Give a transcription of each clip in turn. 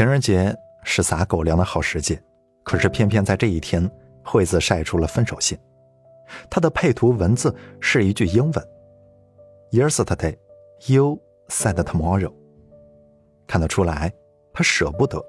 情人节是撒狗粮的好时节，可是偏偏在这一天，惠子晒出了分手信。他的配图文字是一句英文：“Yesterday, you said tomorrow。”看得出来，他舍不得。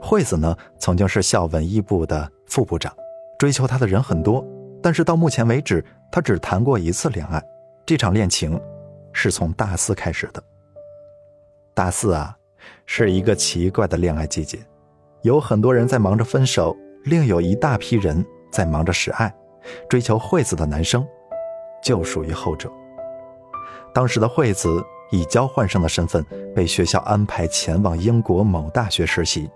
惠子呢，曾经是校文艺部的副部长，追求她的人很多，但是到目前为止，她只谈过一次恋爱。这场恋情是从大四开始的。大四啊。是一个奇怪的恋爱季节，有很多人在忙着分手，另有一大批人在忙着示爱。追求惠子的男生，就属于后者。当时的惠子以交换生的身份被学校安排前往英国某大学实习，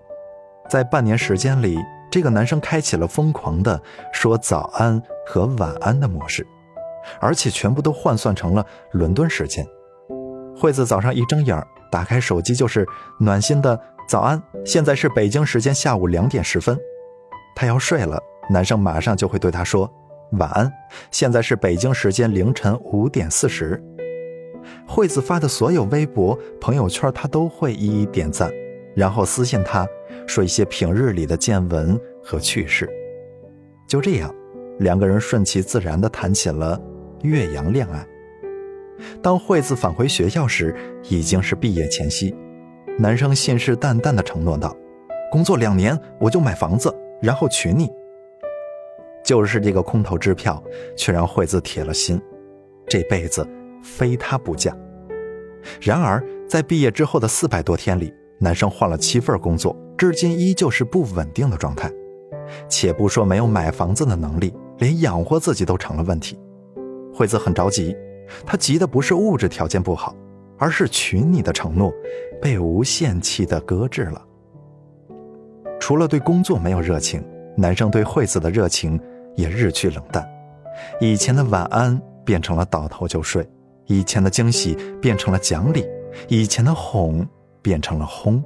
在半年时间里，这个男生开启了疯狂的说早安和晚安的模式，而且全部都换算成了伦敦时间。惠子早上一睁眼打开手机就是暖心的早安，现在是北京时间下午两点十分，他要睡了，男生马上就会对他说晚安，现在是北京时间凌晨五点四十。惠子发的所有微博、朋友圈，他都会一一点赞，然后私信他说一些平日里的见闻和趣事。就这样，两个人顺其自然地谈起了岳阳恋爱。当惠子返回学校时，已经是毕业前夕。男生信誓旦旦地承诺道：“工作两年，我就买房子，然后娶你。”就是这个空头支票，却让惠子铁了心，这辈子非他不嫁。然而，在毕业之后的四百多天里，男生换了七份工作，至今依旧是不稳定的状态。且不说没有买房子的能力，连养活自己都成了问题。惠子很着急。他急的不是物质条件不好，而是娶你的承诺被无限期的搁置了。除了对工作没有热情，男生对惠子的热情也日趋冷淡。以前的晚安变成了倒头就睡，以前的惊喜变成了讲理，以前的哄变成了轰。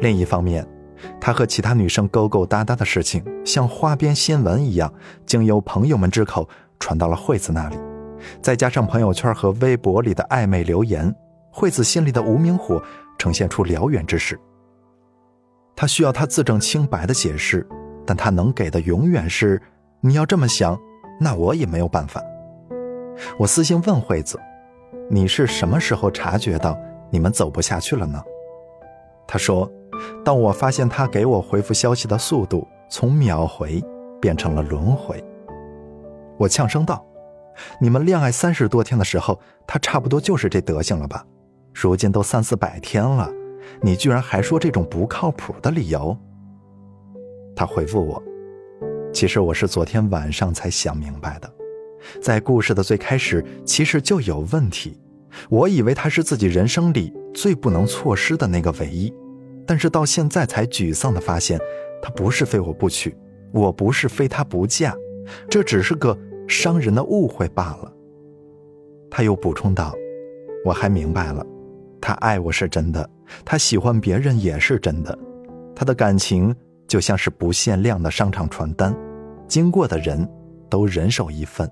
另一方面，他和其他女生勾勾搭搭的事情，像花边新闻一样，经由朋友们之口传到了惠子那里。再加上朋友圈和微博里的暧昧留言，惠子心里的无名火呈现出燎原之势。他需要他自证清白的解释，但他能给的永远是：“你要这么想，那我也没有办法。”我私信问惠子：“你是什么时候察觉到你们走不下去了呢？”他说：“当我发现他给我回复消息的速度从秒回变成了轮回。”我呛声道。你们恋爱三十多天的时候，他差不多就是这德行了吧？如今都三四百天了，你居然还说这种不靠谱的理由？他回复我：“其实我是昨天晚上才想明白的，在故事的最开始其实就有问题。我以为他是自己人生里最不能错失的那个唯一，但是到现在才沮丧的发现，他不是非我不娶，我不是非他不嫁，这只是个……”伤人的误会罢了。他又补充道：“我还明白了，他爱我是真的，他喜欢别人也是真的。他的感情就像是不限量的商场传单，经过的人都人手一份，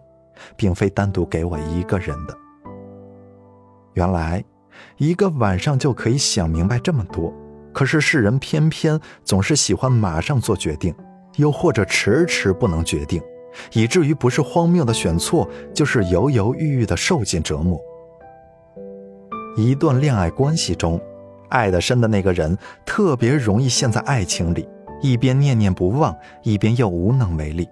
并非单独给我一个人的。原来，一个晚上就可以想明白这么多。可是世人偏偏总是喜欢马上做决定，又或者迟迟不能决定。”以至于不是荒谬的选错，就是犹犹豫豫的受尽折磨。一段恋爱关系中，爱得深的那个人特别容易陷在爱情里，一边念念不忘，一边又无能为力。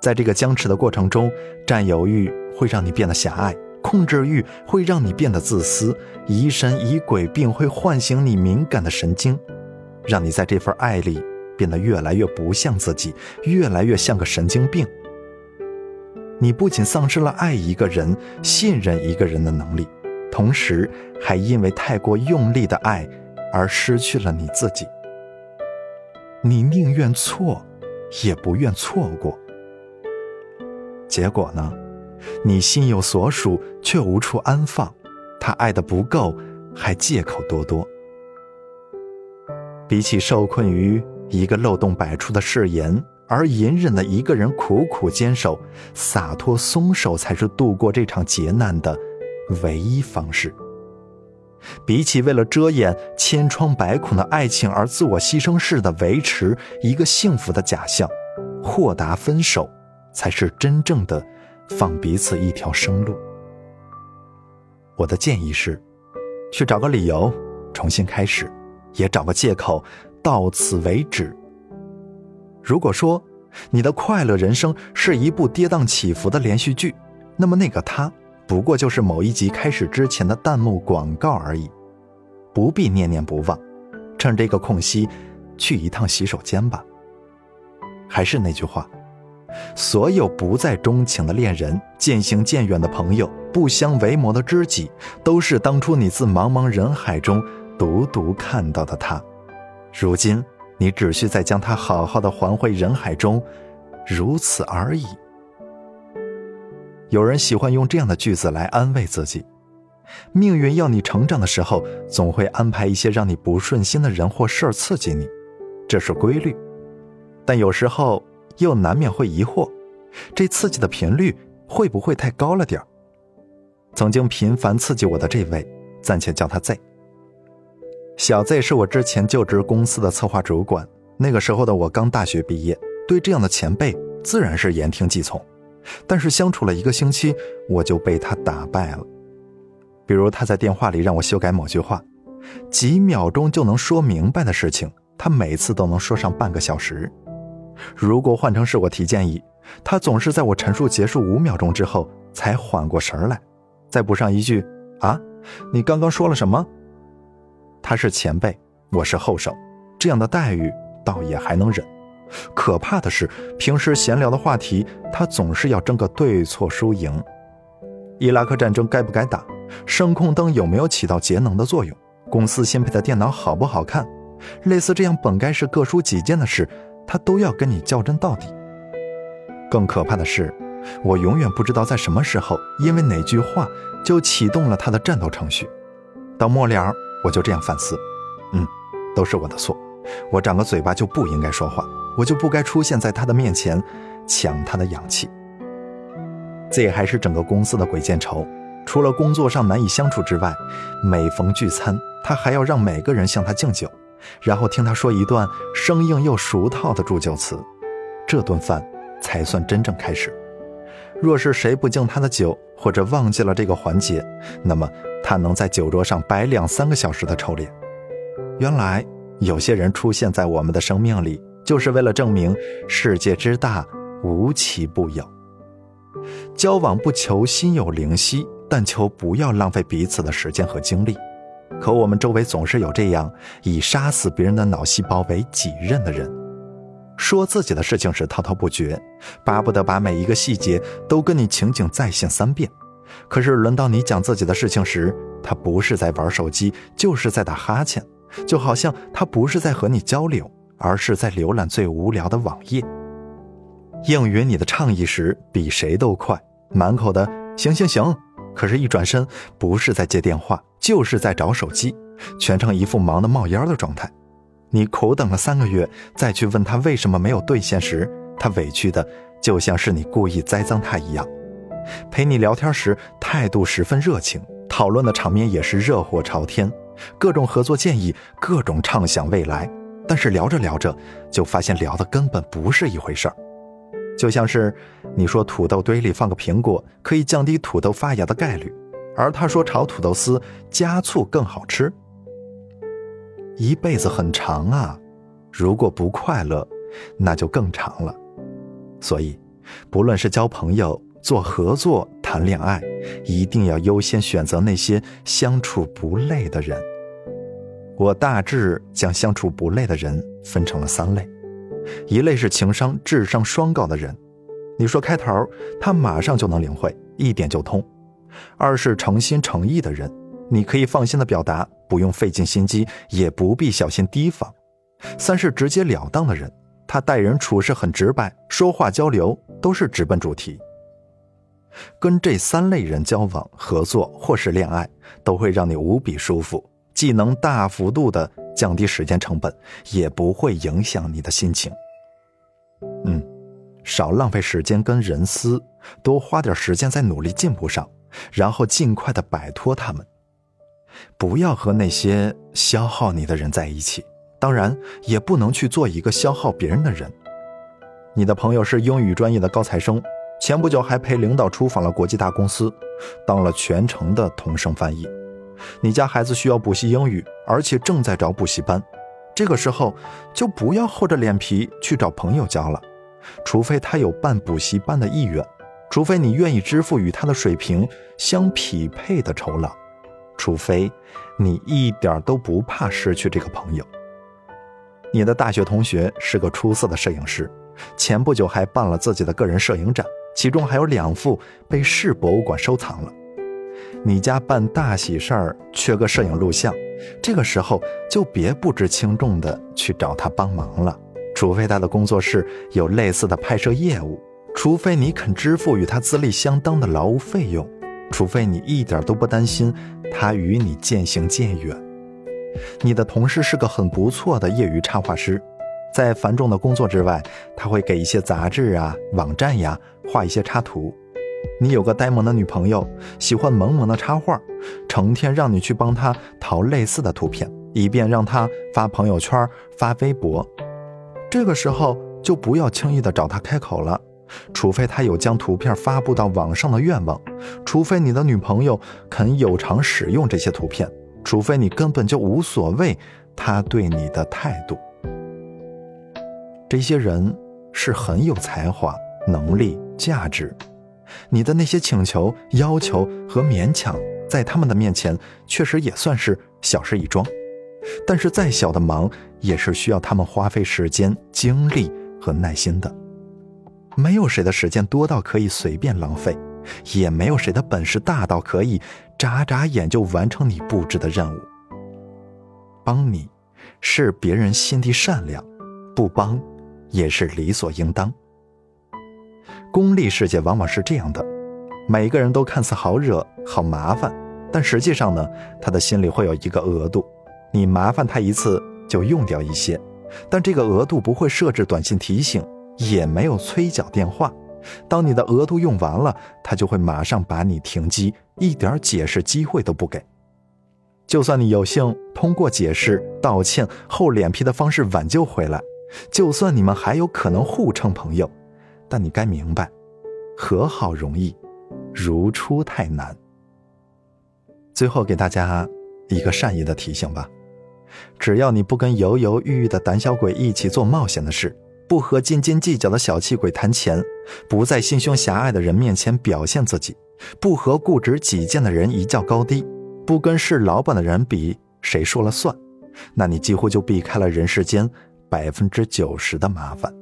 在这个僵持的过程中，占有欲会让你变得狭隘，控制欲会让你变得自私，疑神疑鬼病会唤醒你敏感的神经，让你在这份爱里。变得越来越不像自己，越来越像个神经病。你不仅丧失了爱一个人、信任一个人的能力，同时还因为太过用力的爱而失去了你自己。你宁愿错，也不愿错过。结果呢？你心有所属，却无处安放。他爱的不够，还借口多多。比起受困于……一个漏洞百出的誓言，而隐忍的一个人苦苦坚守，洒脱松手才是度过这场劫难的唯一方式。比起为了遮掩千疮百孔的爱情而自我牺牲式的维持一个幸福的假象，豁达分手，才是真正的放彼此一条生路。我的建议是，去找个理由重新开始，也找个借口到此为止。如果说你的快乐人生是一部跌宕起伏的连续剧，那么那个他。不过就是某一集开始之前的弹幕广告而已，不必念念不忘。趁这个空隙，去一趟洗手间吧。还是那句话，所有不再钟情的恋人、渐行渐远的朋友、不相为谋的知己，都是当初你自茫茫人海中独独看到的他。如今，你只需再将他好好的还回人海中，如此而已。有人喜欢用这样的句子来安慰自己：命运要你成长的时候，总会安排一些让你不顺心的人或事儿刺激你，这是规律。但有时候又难免会疑惑，这刺激的频率会不会太高了点儿？曾经频繁刺激我的这位，暂且叫他 Z。小 Z 是我之前就职公司的策划主管，那个时候的我刚大学毕业，对这样的前辈自然是言听计从。但是相处了一个星期，我就被他打败了。比如他在电话里让我修改某句话，几秒钟就能说明白的事情，他每次都能说上半个小时。如果换成是我提建议，他总是在我陈述结束五秒钟之后才缓过神来，再补上一句：“啊，你刚刚说了什么？”他是前辈，我是后生，这样的待遇倒也还能忍。可怕的是，平时闲聊的话题，他总是要争个对错输赢。伊拉克战争该不该打？声控灯有没有起到节能的作用？公司新配的电脑好不好看？类似这样本该是各抒己见的事，他都要跟你较真到底。更可怕的是，我永远不知道在什么时候，因为哪句话就启动了他的战斗程序。到末了，我就这样反思：嗯，都是我的错，我长个嘴巴就不应该说话。我就不该出现在他的面前，抢他的氧气。这还是整个公司的鬼见愁。除了工作上难以相处之外，每逢聚餐，他还要让每个人向他敬酒，然后听他说一段生硬又俗套的祝酒词。这顿饭才算真正开始。若是谁不敬他的酒，或者忘记了这个环节，那么他能在酒桌上摆两三个小时的臭脸。原来有些人出现在我们的生命里。就是为了证明世界之大，无奇不有。交往不求心有灵犀，但求不要浪费彼此的时间和精力。可我们周围总是有这样以杀死别人的脑细胞为己任的人，说自己的事情时滔滔不绝，巴不得把每一个细节都跟你情景再现三遍。可是轮到你讲自己的事情时，他不是在玩手机，就是在打哈欠，就好像他不是在和你交流。而是在浏览最无聊的网页，应允你的倡议时比谁都快，满口的“行行行”，可是，一转身不是在接电话，就是在找手机，全程一副忙得冒烟的状态。你苦等了三个月，再去问他为什么没有兑现时，他委屈的就像是你故意栽赃他一样。陪你聊天时态度十分热情，讨论的场面也是热火朝天，各种合作建议，各种畅想未来。但是聊着聊着，就发现聊的根本不是一回事儿，就像是你说土豆堆里放个苹果可以降低土豆发芽的概率，而他说炒土豆丝加醋更好吃。一辈子很长啊，如果不快乐，那就更长了。所以，不论是交朋友、做合作、谈恋爱，一定要优先选择那些相处不累的人。我大致将相处不累的人分成了三类，一类是情商、智商双高的人，你说开头，他马上就能领会，一点就通；二是诚心诚意的人，你可以放心的表达，不用费尽心机，也不必小心提防；三是直截了当的人，他待人处事很直白，说话交流都是直奔主题。跟这三类人交往、合作或是恋爱，都会让你无比舒服。既能大幅度的降低时间成本，也不会影响你的心情。嗯，少浪费时间跟人撕，多花点时间在努力进步上，然后尽快的摆脱他们。不要和那些消耗你的人在一起，当然也不能去做一个消耗别人的人。你的朋友是英语专业的高材生，前不久还陪领导出访了国际大公司，当了全程的同声翻译。你家孩子需要补习英语，而且正在找补习班，这个时候就不要厚着脸皮去找朋友教了，除非他有办补习班的意愿，除非你愿意支付与他的水平相匹配的酬劳。除非你一点都不怕失去这个朋友。你的大学同学是个出色的摄影师，前不久还办了自己的个人摄影展，其中还有两幅被市博物馆收藏了。你家办大喜事儿缺个摄影录像，这个时候就别不知轻重的去找他帮忙了，除非他的工作室有类似的拍摄业务，除非你肯支付与他资历相当的劳务费用。除非你一点都不担心他与你渐行渐远，你的同事是个很不错的业余插画师，在繁重的工作之外，他会给一些杂志啊、网站呀画一些插图。你有个呆萌的女朋友，喜欢萌萌的插画，成天让你去帮她淘类似的图片，以便让她发朋友圈、发微博。这个时候就不要轻易的找她开口了。除非他有将图片发布到网上的愿望，除非你的女朋友肯有偿使用这些图片，除非你根本就无所谓他对你的态度。这些人是很有才华、能力、价值，你的那些请求、要求和勉强，在他们的面前确实也算是小事一桩。但是再小的忙，也是需要他们花费时间、精力和耐心的。没有谁的时间多到可以随便浪费，也没有谁的本事大到可以眨眨眼就完成你布置的任务。帮你，是别人心地善良；不帮，也是理所应当。功利世界往往是这样的：每个人都看似好惹、好麻烦，但实际上呢，他的心里会有一个额度，你麻烦他一次就用掉一些，但这个额度不会设置短信提醒。也没有催缴电话，当你的额度用完了，他就会马上把你停机，一点解释机会都不给。就算你有幸通过解释、道歉、厚脸皮的方式挽救回来，就算你们还有可能互称朋友，但你该明白，和好容易，如初太难。最后给大家一个善意的提醒吧：只要你不跟犹犹豫豫的胆小鬼一起做冒险的事。不和斤斤计较的小气鬼谈钱，不在心胸狭隘的人面前表现自己，不和固执己见的人一较高低，不跟是老板的人比谁说了算，那你几乎就避开了人世间百分之九十的麻烦。